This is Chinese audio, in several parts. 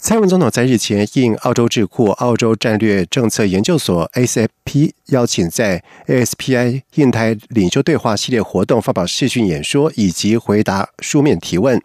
蔡文总统在日前应澳洲智库澳洲战略政策研究所 ACP 邀请，在 ASPI 印太领袖对话系列活动发表视讯演说，以及回答书面提问。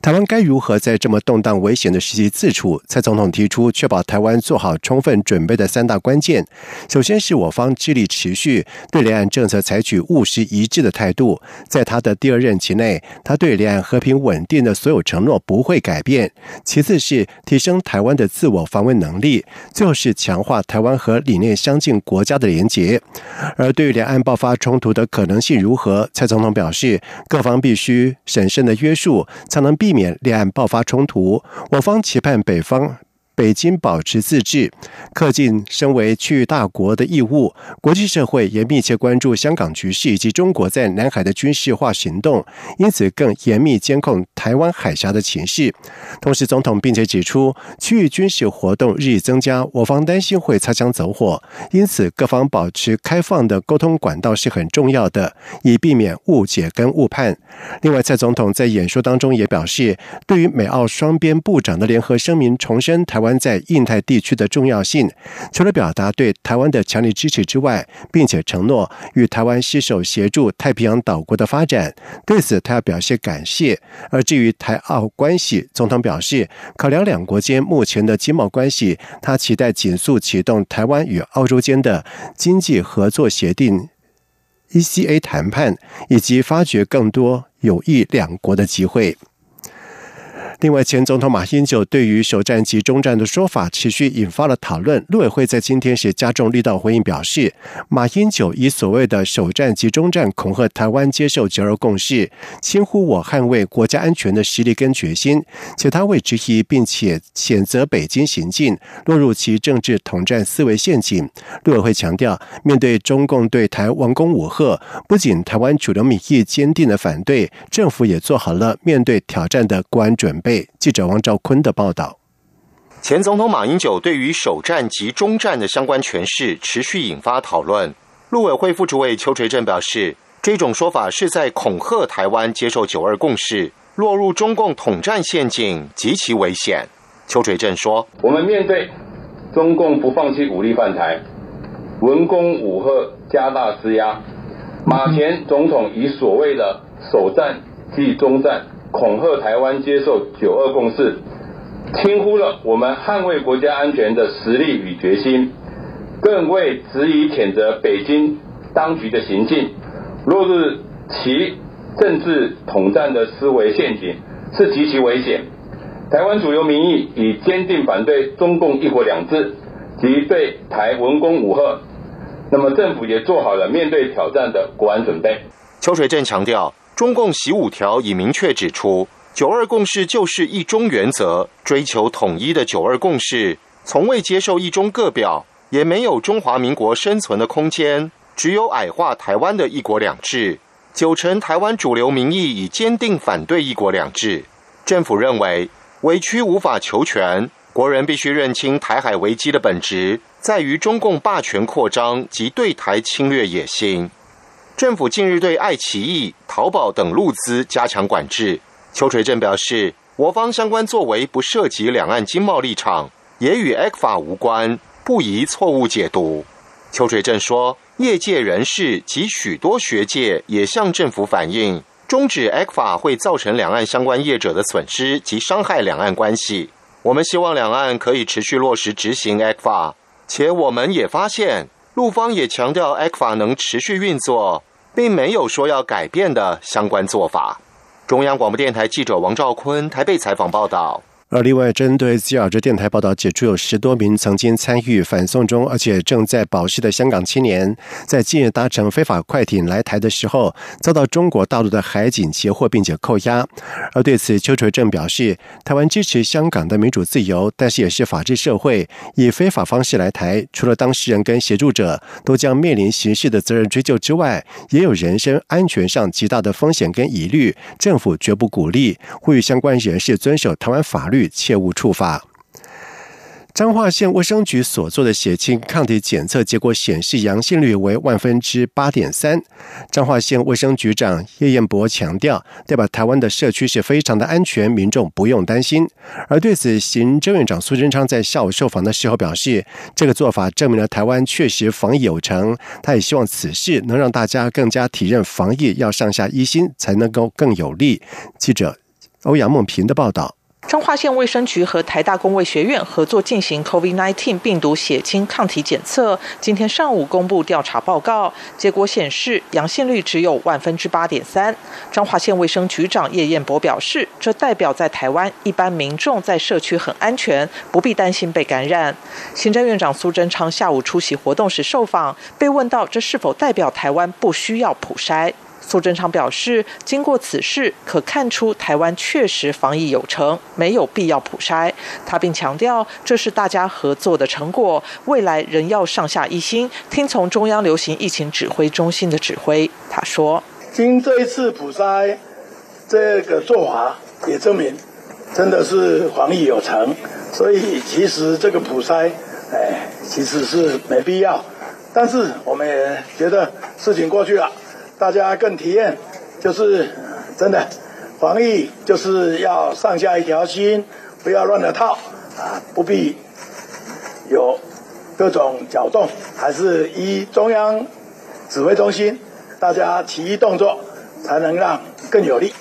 台湾该如何在这么动荡危险的时期自处？蔡总统提出，确保台湾做好充分准备的三大关键。首先是我方致力持续对两岸政策采取务实一致的态度。在他的第二任期内，他对两岸和平稳定的所有承诺不会改变。其次是。提升台湾的自我防卫能力，最后是强化台湾和理念相近国家的连结。而对于两岸爆发冲突的可能性如何，蔡总统表示，各方必须审慎的约束，才能避免两岸爆发冲突。我方期盼北方。北京保持自治，恪尽身为区域大国的义务。国际社会也密切关注香港局势以及中国在南海的军事化行动，因此更严密监控台湾海峡的情势。同时，总统并且指出，区域军事活动日益增加，我方担心会擦枪走火，因此各方保持开放的沟通管道是很重要的，以避免误解跟误判。另外，蔡总统在演说当中也表示，对于美澳双边部长的联合声明，重申台湾。在印太地区的重要性，除了表达对台湾的强力支持之外，并且承诺与台湾携手协助太平洋岛国的发展，对此他要表示感谢。而至于台澳关系，总统表示，考量两国间目前的经贸关系，他期待紧速启动台湾与澳洲间的经济合作协定 （ECA） 谈判，以及发掘更多有益两国的机会。另外，前总统马英九对于首战及中战的说法持续引发了讨论。陆委会在今天是加重力道回应，表示马英九以所谓的首战及中战恐吓台湾接受九二共识，轻忽我捍卫国家安全的实力跟决心，且他未质疑并且谴责北京行径，落入其政治统战思维陷阱。陆委会强调，面对中共对台王攻武吓，不仅台湾主流民意坚定的反对，政府也做好了面对挑战的国安准备。记者王兆坤的报道：前总统马英九对于首战及中战的相关诠释持续引发讨论。陆委会副主委邱垂正表示，这种说法是在恐吓台湾接受九二共识，落入中共统战陷阱，极其危险。邱垂正说：“我们面对中共不放弃武力犯台，文攻武吓，加大施压。马前总统以所谓的首战即中战。”恐吓台湾接受九二共识，轻忽了我们捍卫国家安全的实力与决心，更为质疑谴责北京当局的行径，落入其政治统战的思维陷阱，是极其危险。台湾主流民意已坚定反对中共一国两制及对台文攻武吓，那么政府也做好了面对挑战的国安准备。邱水正强调。中共习五条已明确指出，九二共识就是一中原则，追求统一的九二共识，从未接受一中各表，也没有中华民国生存的空间，只有矮化台湾的一国两制。九成台湾主流民意已坚定反对一国两制。政府认为，委屈无法求全，国人必须认清台海危机的本质，在于中共霸权扩张及对台侵略野心。政府近日对爱奇艺、淘宝等路资加强管制。邱垂正表示，我方相关作为不涉及两岸经贸立场，也与 A 法无关，不宜错误解读。邱垂正说，业界人士及许多学界也向政府反映，终止 A 法会造成两岸相关业者的损失及伤害两岸关系。我们希望两岸可以持续落实执行 A 法，且我们也发现，陆方也强调 A 法能持续运作。并没有说要改变的相关做法。中央广播电台记者王兆坤台北采访报道。而另外，针对自由之电台报道指出，有十多名曾经参与反送中而且正在保释的香港青年，在近日搭乘非法快艇来台的时候，遭到中国大陆的海警截获并且扣押。而对此，邱垂正表示，台湾支持香港的民主自由，但是也是法治社会，以非法方式来台，除了当事人跟协助者都将面临刑事的责任追究之外，也有人身安全上极大的风险跟疑虑，政府绝不鼓励，呼吁相关人士遵守台湾法律。切勿触发。彰化县卫生局所做的血清抗体检测结果显示，阳性率为万分之八点三。彰化县卫生局长叶彦博强调，代表台湾的社区是非常的安全，民众不用担心。而对此，行政院长苏贞昌在下午受访的时候表示，这个做法证明了台湾确实防疫有成。他也希望此事能让大家更加体认防疫要上下一心，才能够更有利。记者欧阳梦平的报道。彰化县卫生局和台大公卫学院合作进行 COVID-19 病毒血清抗体检测，今天上午公布调查报告，结果显示阳性率只有万分之八点三。彰化县卫生局长叶彦博表示，这代表在台湾一般民众在社区很安全，不必担心被感染。行政院长苏贞昌下午出席活动时受访，被问到这是否代表台湾不需要普筛。苏贞昌表示，经过此事，可看出台湾确实防疫有成，没有必要普筛。他并强调，这是大家合作的成果，未来仍要上下一心，听从中央流行疫情指挥中心的指挥。他说：“经这一次普筛这个做法，也证明真的是防疫有成，所以其实这个普筛，哎，其实是没必要。但是我们也觉得事情过去了。”大家更体验，就是真的防疫就是要上下一条心，不要乱了套啊！不必有各种搅动，还是依中央指挥中心，大家齐一动作，才能让更有力。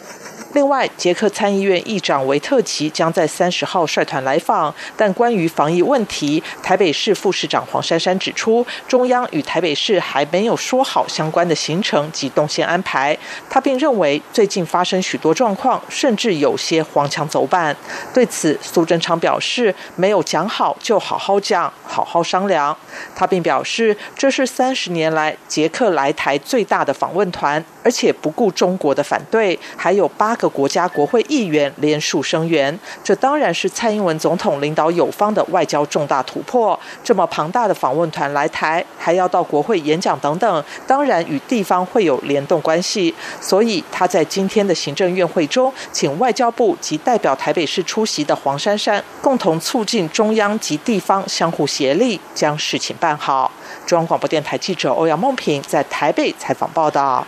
另外，捷克参议院议长维特奇将在三十号率团来访，但关于防疫问题，台北市副市长黄珊珊指出，中央与台北市还没有说好相关的行程及动线安排。他并认为，最近发生许多状况，甚至有些黄墙走板。对此，苏贞昌表示，没有讲好就好好讲，好好商量。他并表示，这是三十年来捷克来台最大的访问团，而且不顾中国的反对，还有八。个国家国会议员联署声援，这当然是蔡英文总统领导有方的外交重大突破。这么庞大的访问团来台，还要到国会演讲等等，当然与地方会有联动关系。所以他在今天的行政院会中，请外交部及代表台北市出席的黄珊珊，共同促进中央及地方相互协力，将事情办好。中央广播电台记者欧阳梦平在台北采访报道。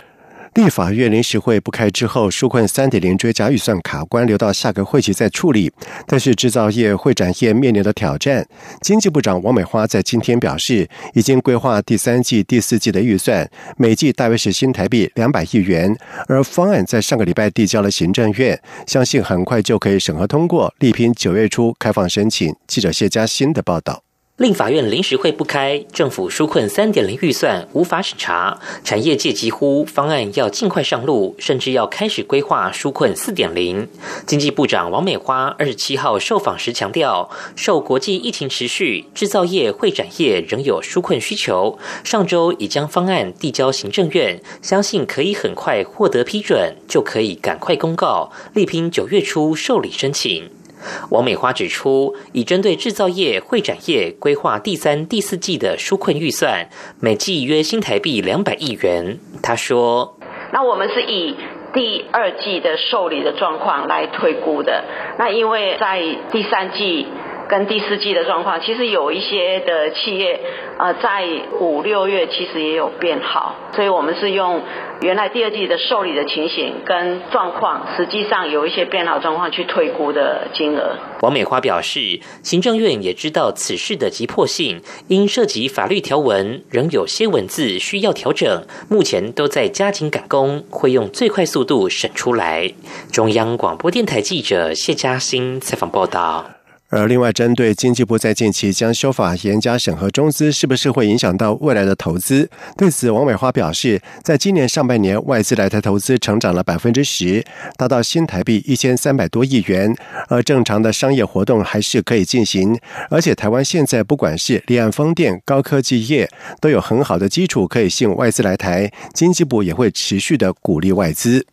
立法院临时会不开之后，纾困三点零追加预算卡关，留到下个会期再处理。但是制造业、会展业面临的挑战，经济部长王美花在今天表示，已经规划第三季、第四季的预算，每季大约是新台币两百亿元。而方案在上个礼拜递交了行政院，相信很快就可以审核通过，力拼九月初开放申请。记者谢佳欣的报道。令法院临时会不开，政府纾困三点零预算无法审查，产业界急呼方案要尽快上路，甚至要开始规划纾困四点零。经济部长王美花二十七号受访时强调，受国际疫情持续，制造业、会展业仍有纾困需求。上周已将方案递交行政院，相信可以很快获得批准，就可以赶快公告，力拼九月初受理申请。王美花指出，已针对制造业、会展业规划第三、第四季的纾困预算，每季约新台币两百亿元。她说：“那我们是以第二季的受理的状况来推估的。那因为在第三季。”跟第四季的状况，其实有一些的企业，呃，在五六月其实也有变好，所以我们是用原来第二季的受理的情形跟状况，实际上有一些变好状况去推估的金额。王美花表示，行政院也知道此事的急迫性，因涉及法律条文，仍有些文字需要调整，目前都在加紧赶工，会用最快速度审出来。中央广播电台记者谢嘉欣采访报道。而另外，针对经济部在近期将修法严加审核中资，是不是会影响到未来的投资？对此，王美花表示，在今年上半年，外资来台投资成长了百分之十，达到新台币一千三百多亿元，而正常的商业活动还是可以进行。而且，台湾现在不管是离岸风电、高科技业，都有很好的基础可以吸引外资来台，经济部也会持续的鼓励外资。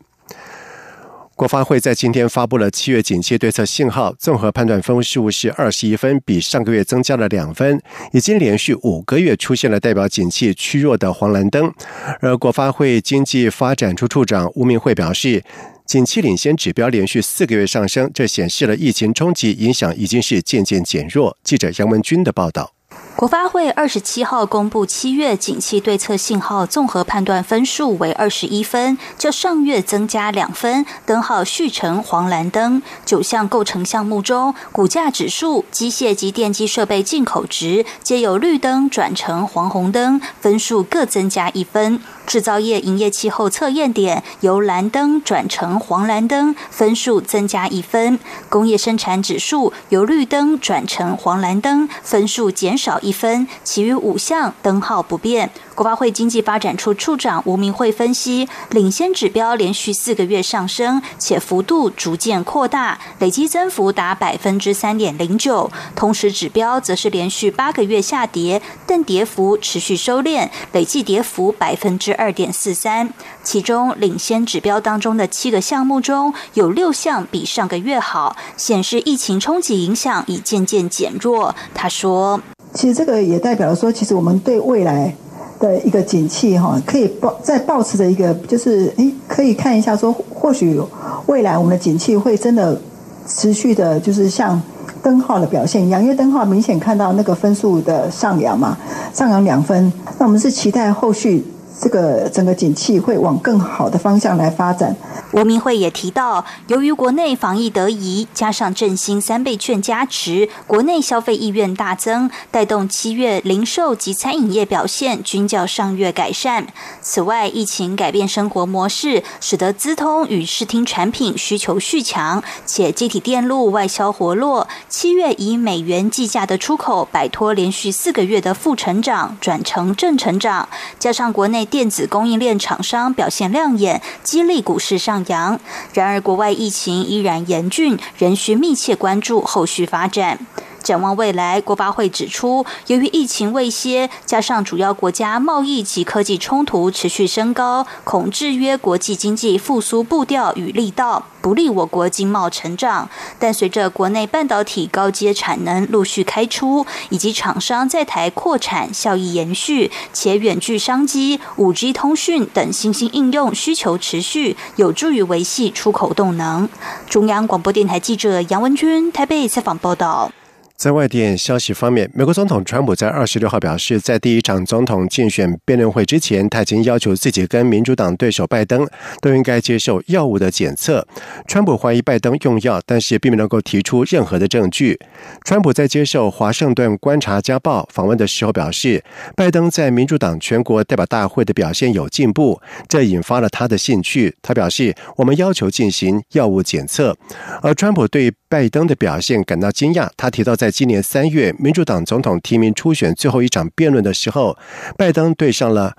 国发会在今天发布了七月景气对策信号，综合判断分数是二十一分，比上个月增加了两分，已经连续五个月出现了代表景气趋弱的黄蓝灯。而国发会经济发展处处长吴明慧表示，景气领先指标连续四个月上升，这显示了疫情冲击影响已经是渐渐减弱。记者杨文军的报道。国发会二十七号公布七月景气对策信号综合判断分数为二十一分，较上月增加两分，灯号续成黄蓝灯。九项构成项目中，股价指数、机械及电机设备进口值皆由绿灯转成黄红灯，分数各增加一分。制造业营业气候测验点由蓝灯转成黄蓝灯，分数增加一分；工业生产指数由绿灯转成黄蓝灯，分数减少一分。其余五项灯号不变。国发会经济发展处处长吴明慧分析，领先指标连续四个月上升，且幅度逐渐扩大，累计增幅达百分之三点零九。同时指标则是连续八个月下跌，但跌幅持续收敛，累计跌幅百分之二点四三。其中领先指标当中的七个项目中有六项比上个月好，显示疫情冲击影响已渐渐减弱。他说：“其实这个也代表说，其实我们对未来。”的一个景气哈，可以抱在保持的一个就是诶，可以看一下说，或许未来我们的景气会真的持续的，就是像灯号的表现一样，因为灯号明显看到那个分数的上扬嘛，上扬两分，那我们是期待后续。这个整个景气会往更好的方向来发展。吴明慧也提到，由于国内防疫得宜，加上振兴三倍券加持，国内消费意愿大增，带动七月零售及餐饮业表现均较上月改善。此外，疫情改变生活模式，使得资通与视听产品需求续强，且机体电路外销活络。七月以美元计价的出口摆脱连续四个月的负成长，转成正成长，加上国内。电子供应链厂商表现亮眼，激励股市上扬。然而，国外疫情依然严峻，仍需密切关注后续发展。展望未来，国发会指出，由于疫情未歇，加上主要国家贸易及科技冲突持续升高，恐制约国际经济复苏步调与力道，不利我国经贸成长。但随着国内半导体高阶产能陆续开出，以及厂商在台扩产效益延续，且远距商机、五 G 通讯等新兴应用需求持续，有助于维系出口动能。中央广播电台记者杨文君台北采访报道。在外电消息方面，美国总统川普在二十六号表示，在第一场总统竞选辩论会之前，他已经要求自己跟民主党对手拜登都应该接受药物的检测。川普怀疑拜登用药，但是并没能够提出任何的证据。川普在接受《华盛顿观察家报》访问的时候表示，拜登在民主党全国代表大会的表现有进步，这引发了他的兴趣。他表示，我们要求进行药物检测，而川普对拜登的表现感到惊讶。他提到在今年三月，民主党总统提名初选最后一场辩论的时候，拜登对上了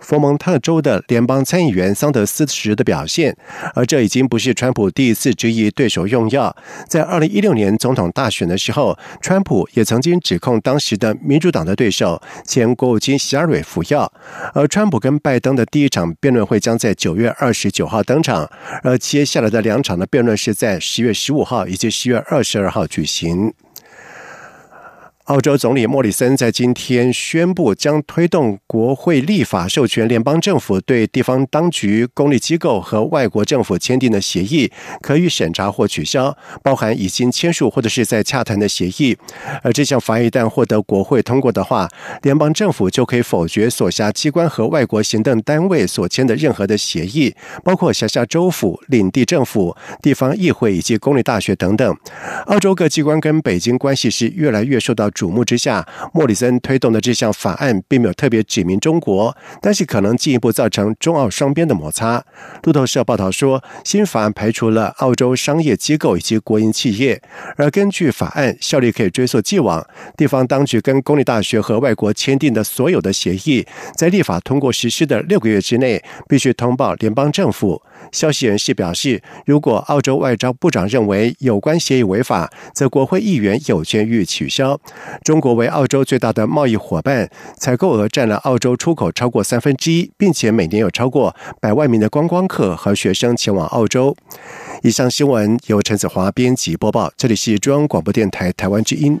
佛蒙特州的联邦参议员桑德斯时的表现，而这已经不是川普第一次质疑对手用药。在二零一六年总统大选的时候，川普也曾经指控当时的民主党的对手前国务卿希拉蕊服药。而川普跟拜登的第一场辩论会将在九月二十九号登场，而接下来的两场的辩论是在十月十五号以及十月二十二号举行。澳洲总理莫里森在今天宣布，将推动国会立法授权联邦政府对地方当局、公立机构和外国政府签订的协议可予审查或取消，包含已经签署或者是在洽谈的协议。而这项法案一旦获得国会通过的话，联邦政府就可以否决所辖机关和外国行政单位所签的任何的协议，包括辖下州府、领地政府、地方议会以及公立大学等等。澳洲各机关跟北京关系是越来越受到。瞩目之下，莫里森推动的这项法案并没有特别指明中国，但是可能进一步造成中澳双边的摩擦。路透社报道说，新法案排除了澳洲商业机构以及国营企业，而根据法案，效力可以追溯既往，地方当局跟公立大学和外国签订的所有的协议，在立法通过实施的六个月之内，必须通报联邦政府。消息人士表示，如果澳洲外交部长认为有关协议违法，则国会议员有权予以取消。中国为澳洲最大的贸易伙伴，采购额占了澳洲出口超过三分之一，并且每年有超过百万名的观光客和学生前往澳洲。以上新闻由陈子华编辑播报，这里是中央广播电台台湾之音。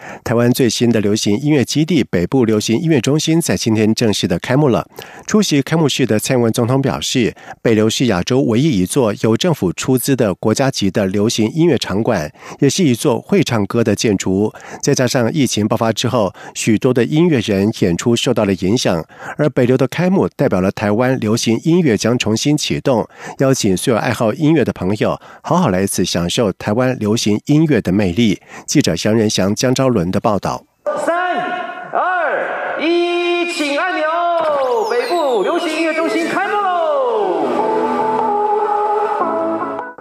台湾最新的流行音乐基地北部流行音乐中心在今天正式的开幕了。出席开幕式的蔡英文总统表示，北流是亚洲唯一一座由政府出资的国家级的流行音乐场馆，也是一座会唱歌的建筑。再加上疫情爆发之后，许多的音乐人演出受到了影响，而北流的开幕代表了台湾流行音乐将重新启动，邀请所有爱好音乐的朋友好好来一次。享受台湾流行音乐的魅力。记者杨仁祥、江昭伦的报道。三、二、一，请按钮。北部流行音乐中心开幕喽！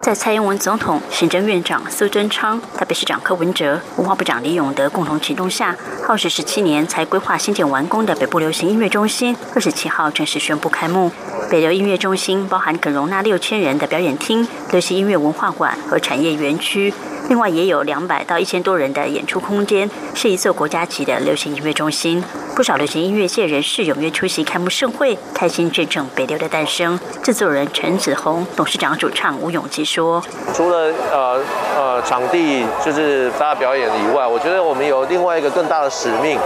在蔡英文总统、行政院长苏贞昌、台北市长柯文哲、文化部长李永德共同启动下，耗时十七年才规划新建完工的北部流行音乐中心，二十七号正式宣布开幕。北流音乐中心包含可容纳六千人的表演厅、流行音乐文化馆和产业园区，另外也有两百到一千多人的演出空间，是一座国家级的流行音乐中心。不少流行音乐界人士踊跃出席开幕盛会，开心见证北流的诞生。制作人陈子红、董事长主唱吴永基说：“除了呃呃场地就是大家表演以外，我觉得我们有另外一个更大的使命，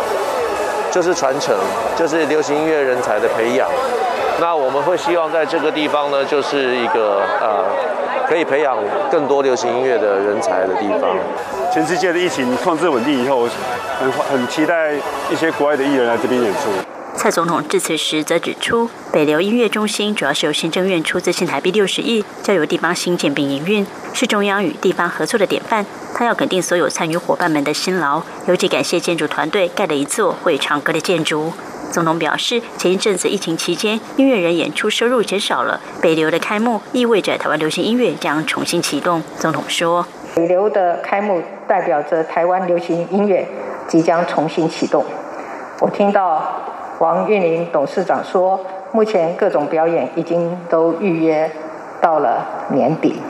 就是传承，就是流行音乐人才的培养。”那我们会希望在这个地方呢，就是一个呃，可以培养更多流行音乐的人才的地方。全世界的疫情控制稳定以后，很很期待一些国外的艺人来这边演出。蔡总统致辞时则指出，北流音乐中心主要是由行政院出资新台币六十亿，交由地方新建并营运，是中央与地方合作的典范。他要肯定所有参与伙伴们的辛劳，尤其感谢建筑团队盖了一座会唱歌的建筑。总统表示，前一阵子疫情期间，音乐人演出收入减少了。北流的开幕意味着台湾流行音乐将重新启动。总统说：“北流的开幕代表着台湾流行音乐即将重新启动。”我听到王韵玲董事长说，目前各种表演已经都预约到了年底。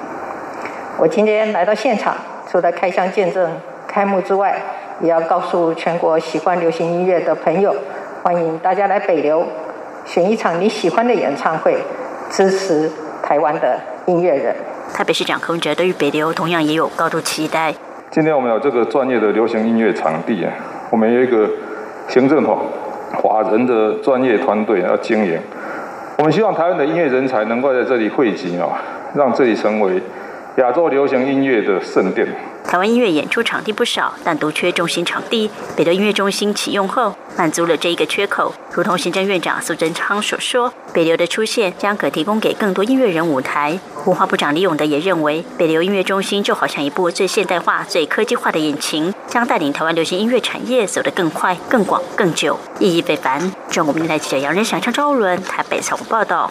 我今天来到现场，除了开箱见证开幕之外，也要告诉全国喜欢流行音乐的朋友。欢迎大家来北流，选一场你喜欢的演唱会，支持台湾的音乐人。台北市长柯文哲对于北流同样也有高度期待。今天我们有这个专业的流行音乐场地啊，我们有一个行政华华人的专业团队要经营。我们希望台湾的音乐人才能够在这里汇集啊，让这里成为亚洲流行音乐的圣殿。台湾音乐演出场地不少，但独缺中心场地。北流音乐中心启用后，满足了这一个缺口。如同行政院长苏贞昌所说，北流的出现将可提供给更多音乐人舞台。文化部长李永德也认为，北流音乐中心就好像一部最现代化、最科技化的引擎，将带领台湾流行音乐产业走得更快、更广、更久，意义非凡。中国电台记者杨仁祥、张昭伦台北采访报道。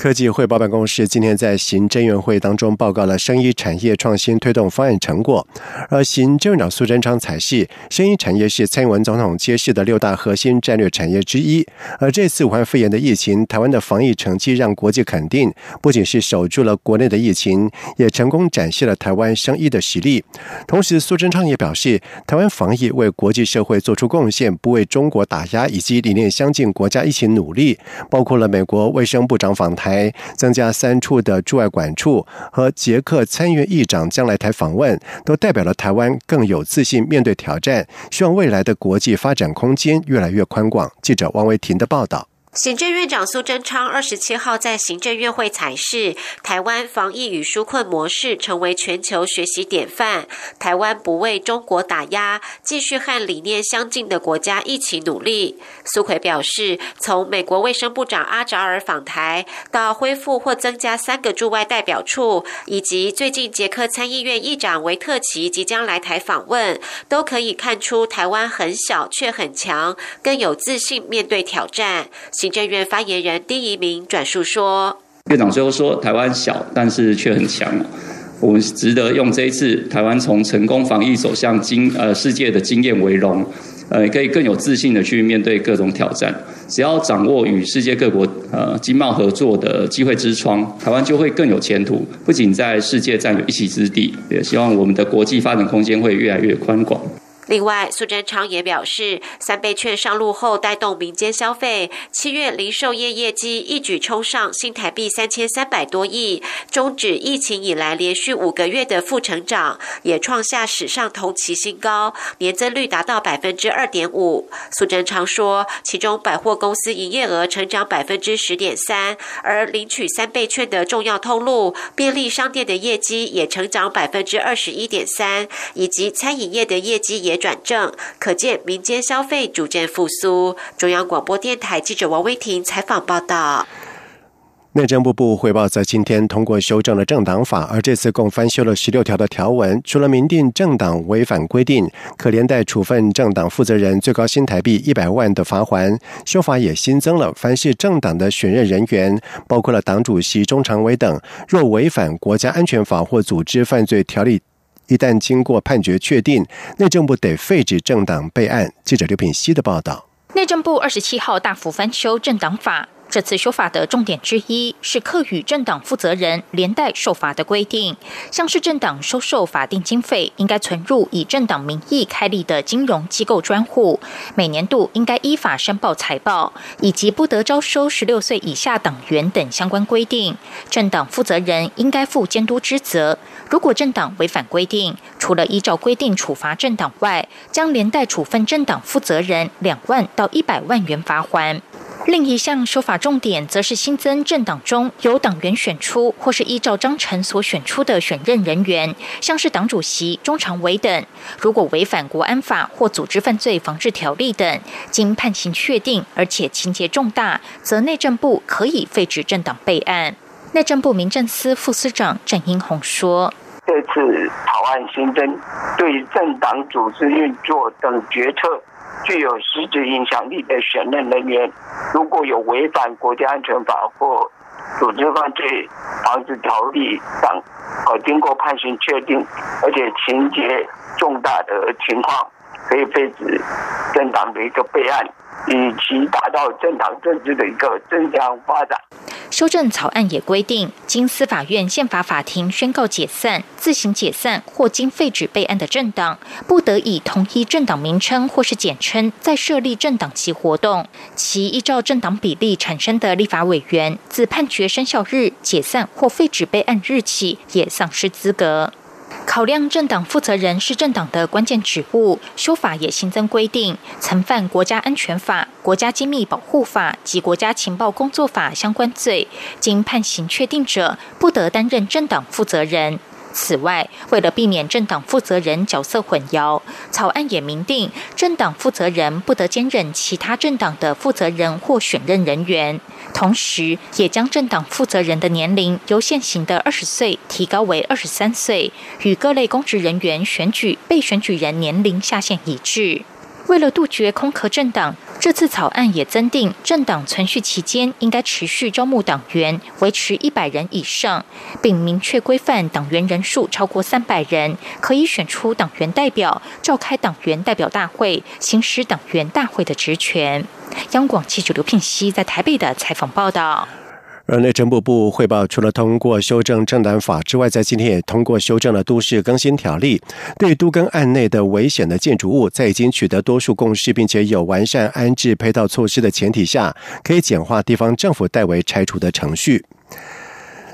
科技汇报办公室今天在行政院会当中报告了生医产业创新推动方案成果，而行政院长苏贞昌采系，生医产业是蔡英文总统揭示的六大核心战略产业之一。而这次武汉肺炎的疫情，台湾的防疫成绩让国际肯定，不仅是守住了国内的疫情，也成功展现了台湾生医的实力。同时，苏贞昌也表示，台湾防疫为国际社会做出贡献，不为中国打压，以及理念相近国家一起努力，包括了美国卫生部长访台。台，增加三处的驻外管处和捷克参议院议长将来台访问，都代表了台湾更有自信面对挑战，希望未来的国际发展空间越来越宽广。记者王维婷的报道。行政院长苏贞昌二十七号在行政院会采示，台湾防疫与纾困模式成为全球学习典范。台湾不为中国打压，继续和理念相近的国家一起努力。苏奎表示，从美国卫生部长阿扎尔访台，到恢复或增加三个驻外代表处，以及最近捷克参议院议长维特奇即将来台访问，都可以看出台湾很小却很强，更有自信面对挑战。行政院发言人丁仪明转述说：“院长最后说，台湾小，但是却很强。我们值得用这一次台湾从成功防疫走向经呃世界的经验为荣，呃，可以更有自信的去面对各种挑战。只要掌握与世界各国呃经贸合作的机会之窗，台湾就会更有前途。不仅在世界占有一席之地，也希望我们的国际发展空间会越来越宽广。”另外，苏贞昌也表示，三倍券上路后带动民间消费，七月零售业业绩一举冲上新台币三千三百多亿，终止疫情以来连续五个月的负成长，也创下史上同期新高，年增率达到百分之二点五。苏贞昌说，其中百货公司营业额成长百分之十点三，而领取三倍券的重要通路便利商店的业绩也成长百分之二十一点三，以及餐饮业的业绩也。转正，可见民间消费逐渐复苏。中央广播电台记者王威婷采访报道。内政部部汇报，在今天通过修正了政党法，而这次共翻修了十六条的条文。除了明定政党违反规定可连带处分政党负责人最高新台币一百万的罚款，修法也新增了，凡是政党的选任人员，包括了党主席、中常委等，若违反国家安全法或组织犯罪条例。一旦经过判决确定，内政部得废止政党备案。记者刘品希的报道。内政部二十七号大幅翻修政党法。这次修法的重点之一是课予政党负责人连带受罚的规定，像是政党收受法定经费，应该存入以政党名义开立的金融机构专户，每年度应该依法申报财报，以及不得招收十六岁以下党员等相关规定。政党负责人应该负监督之责，如果政党违反规定，除了依照规定处罚政党外，将连带处分政党负责人两万到一百万元罚款。另一项修法重点，则是新增政党中由党员选出或是依照章程所选出的选任人员，像是党主席、中常委等，如果违反国安法或组织犯罪防治条例等，经判刑确定，而且情节重大，则内政部可以废止政党备案。内政部民政司副司长郑英宏说：“这次草案新增对政党组织运作等决策。”具有实质影响力的选任人员，如果有违反国家安全法或组织犯罪防止条例等，呃，经过判刑确定，而且情节重大的情况，可以废止政党的一个备案。以其达到政党政治的一个正向发展。修正草案也规定，经司法院宪法法庭宣告解散、自行解散或经废止备案的政党，不得以同一政党名称或是简称再设立政党及活动。其依照政党比例产生的立法委员，自判决生效日解散或废止备案日起，也丧失资格。考量政党负责人是政党的关键职务，修法也新增规定，曾犯国家安全法、国家机密保护法及国家情报工作法相关罪，经判刑确定者，不得担任政党负责人。此外，为了避免政党负责人角色混淆，草案也明定，政党负责人不得兼任其他政党的负责人或选任人员。同时，也将政党负责人的年龄由现行的二十岁提高为二十三岁，与各类公职人员选举被选举人年龄下限一致。为了杜绝空壳政党，这次草案也增订政党存续期间应该持续招募党员，维持一百人以上，并明确规范党员人数超过三百人可以选出党员代表，召开党员代表大会，行使党员大会的职权。央广记者刘聘熙在台北的采访报道。而内政部部汇报，除了通过修正政党法之外，在今天也通过修正了都市更新条例，对都更案内的危险的建筑物，在已经取得多数共识，并且有完善安置配套措施的前提下，可以简化地方政府代为拆除的程序。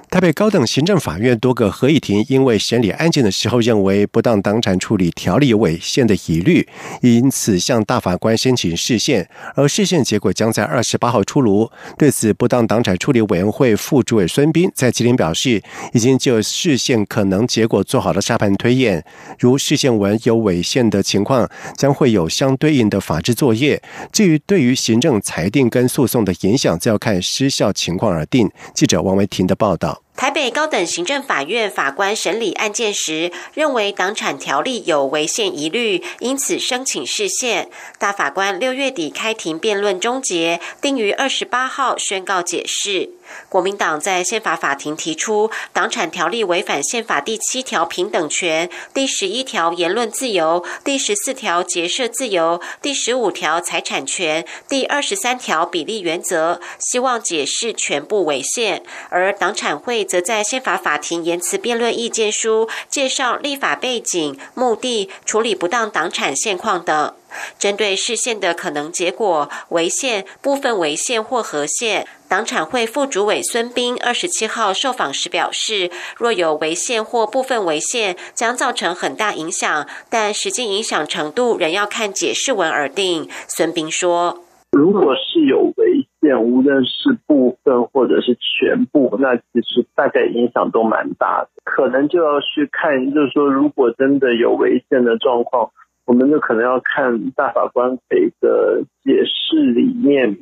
台北高等行政法院多个合议庭因为审理案件的时候认为不当党产处理条例违宪的疑虑，因此向大法官申请释宪，而释宪结果将在二十八号出炉。对此，不当党产处理委员会副主委孙斌在吉林表示，已经就释宪可能结果做好了沙盘推演，如释宪文有违宪的情况，将会有相对应的法制作业。至于对于行政裁定跟诉讼的影响，则要看失效情况而定。记者王维婷的报道。台北高等行政法院法官审理案件时，认为党产条例有违宪疑虑，因此申请释宪。大法官六月底开庭辩论终结，定于二十八号宣告解释。国民党在宪法法庭提出，党产条例违反宪法第七条平等权、第十一条言论自由、第十四条结社自由、第十五条财产权、第二十三条比例原则，希望解释全部违宪。而党产会则在宪法法庭言辞辩论意见书介绍立法背景、目的、处理不当党产现况等。针对释宪的可能结果，违宪、部分违宪或合宪，党产会副主委孙斌二十七号受访时表示，若有违宪或部分违宪，将造成很大影响，但实际影响程度仍要看解释文而定。孙斌说：“如果是有违宪，无论是部分或者是全部，那其实大概影响都蛮大的，可能就要去看，就是说，如果真的有违宪的状况。”我们就可能要看大法官给的解释里面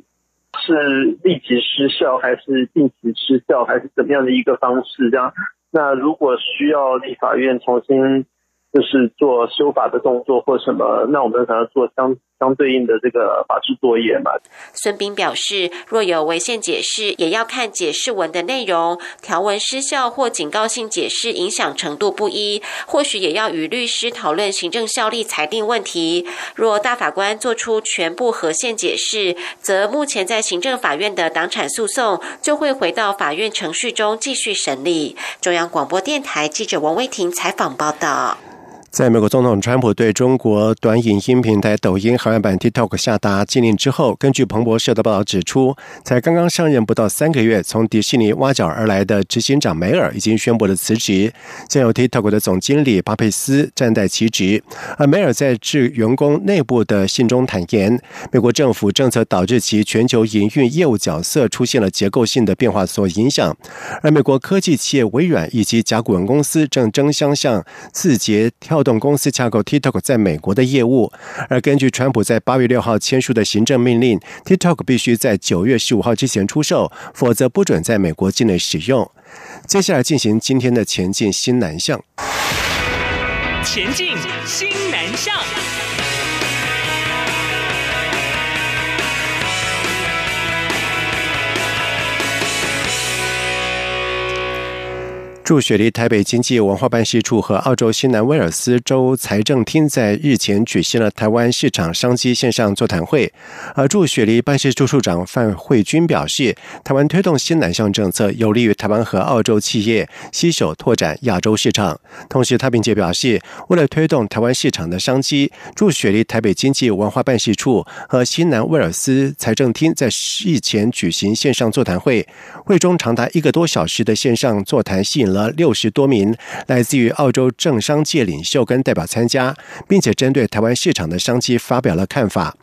是立即失效还是定期失效，还是怎么样的一个方式？这样，那如果需要立法院重新。就是做修法的动作或什么，那我们可能做相相对应的这个法制作业嘛。孙斌表示，若有违宪解释，也要看解释文的内容，条文失效或警告性解释影响程度不一，或许也要与律师讨论行政效力裁定问题。若大法官做出全部合宪解释，则目前在行政法院的党产诉讼就会回到法院程序中继续审理。中央广播电台记者王威婷采访报道。在美国总统川普对中国短影音平台抖音海外版 TikTok 下达禁令之后，根据彭博社的报道指出，才刚刚上任不到三个月，从迪士尼挖角而来的执行长梅尔已经宣布了辞职，将由 TikTok 的总经理巴佩斯暂代其职。而梅尔在致员工内部的信中坦言，美国政府政策导致其全球营运业务角色出现了结构性的变化所影响，而美国科技企业微软以及甲骨文公司正争相向字节跳。动公司架构 TikTok 在美国的业务，而根据川普在八月六号签署的行政命令，TikTok 必须在九月十五号之前出售，否则不准在美国境内使用。接下来进行今天的前进新南向。前进新南向。驻雪梨台北经济文化办事处和澳洲新南威尔斯州财政厅在日前举行了台湾市场商机线上座谈会。而驻雪梨办事处处长范慧君表示，台湾推动新南向政策有利于台湾和澳洲企业携手拓展亚洲市场。同时，他并且表示，为了推动台湾市场的商机，驻雪梨台北经济文化办事处和新南威尔斯财政厅在日前举行线上座谈会，会中长达一个多小时的线上座谈吸引。了六十多名来自于澳洲政商界领袖跟代表参加，并且针对台湾市场的商机发表了看法。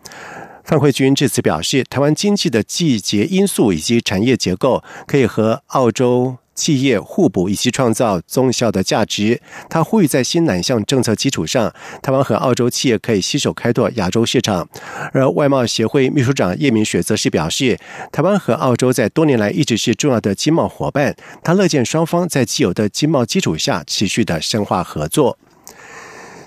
范慧君这次表示，台湾经济的季节因素以及产业结构可以和澳洲。企业互补以及创造综效的价值。他呼吁在新南向政策基础上，台湾和澳洲企业可以携手开拓亚洲市场。而外贸协会秘书长叶明雪则是表示，台湾和澳洲在多年来一直是重要的经贸伙伴，他乐见双方在既有的经贸基础下持续的深化合作。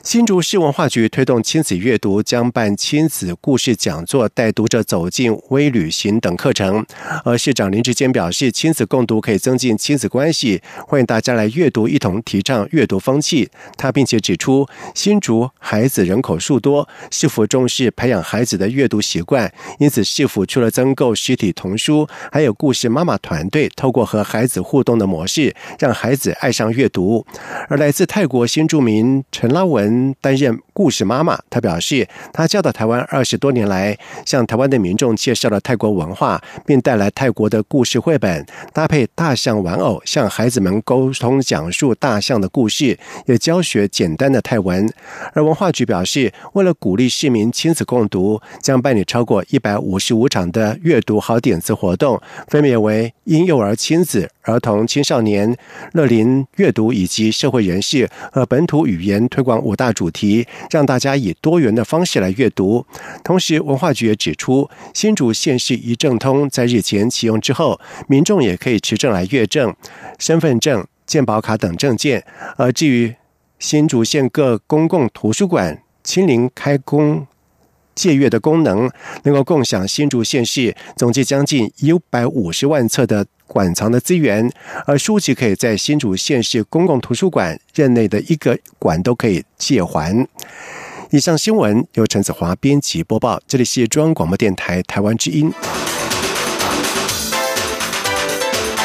新竹市文化局推动亲子阅读，将办亲子故事讲座，带读者走进微旅行等课程。而市长林志坚表示，亲子共读可以增进亲子关系，欢迎大家来阅读，一同提倡阅读风气。他并且指出，新竹孩子人口数多，市府重视培养孩子的阅读习惯，因此市府除了增购实体童书，还有故事妈妈团队，透过和孩子互动的模式，让孩子爱上阅读。而来自泰国新住民陈拉文。担任故事妈妈，她表示，她嫁到台湾二十多年来，向台湾的民众介绍了泰国文化，并带来泰国的故事绘本，搭配大象玩偶，向孩子们沟通讲述大象的故事，也教学简单的泰文。而文化局表示，为了鼓励市民亲子共读，将办理超过一百五十五场的阅读好点子活动，分别为婴幼儿亲子、儿童青少年、乐龄阅读以及社会人士和本土语言推广五大。主题，让大家以多元的方式来阅读。同时，文化局也指出，新竹县市一证通在日前启用之后，民众也可以持证来阅证、身份证、健保卡等证件。而至于新竹县各公共图书馆亲临开工借阅的功能，能够共享新竹县市总计将近一百五十万册的。馆藏的资源，而书籍可以在新竹县市公共图书馆任内的一个馆都可以借还。以上新闻由陈子华编辑播报，这里是中央广播电台台湾之音。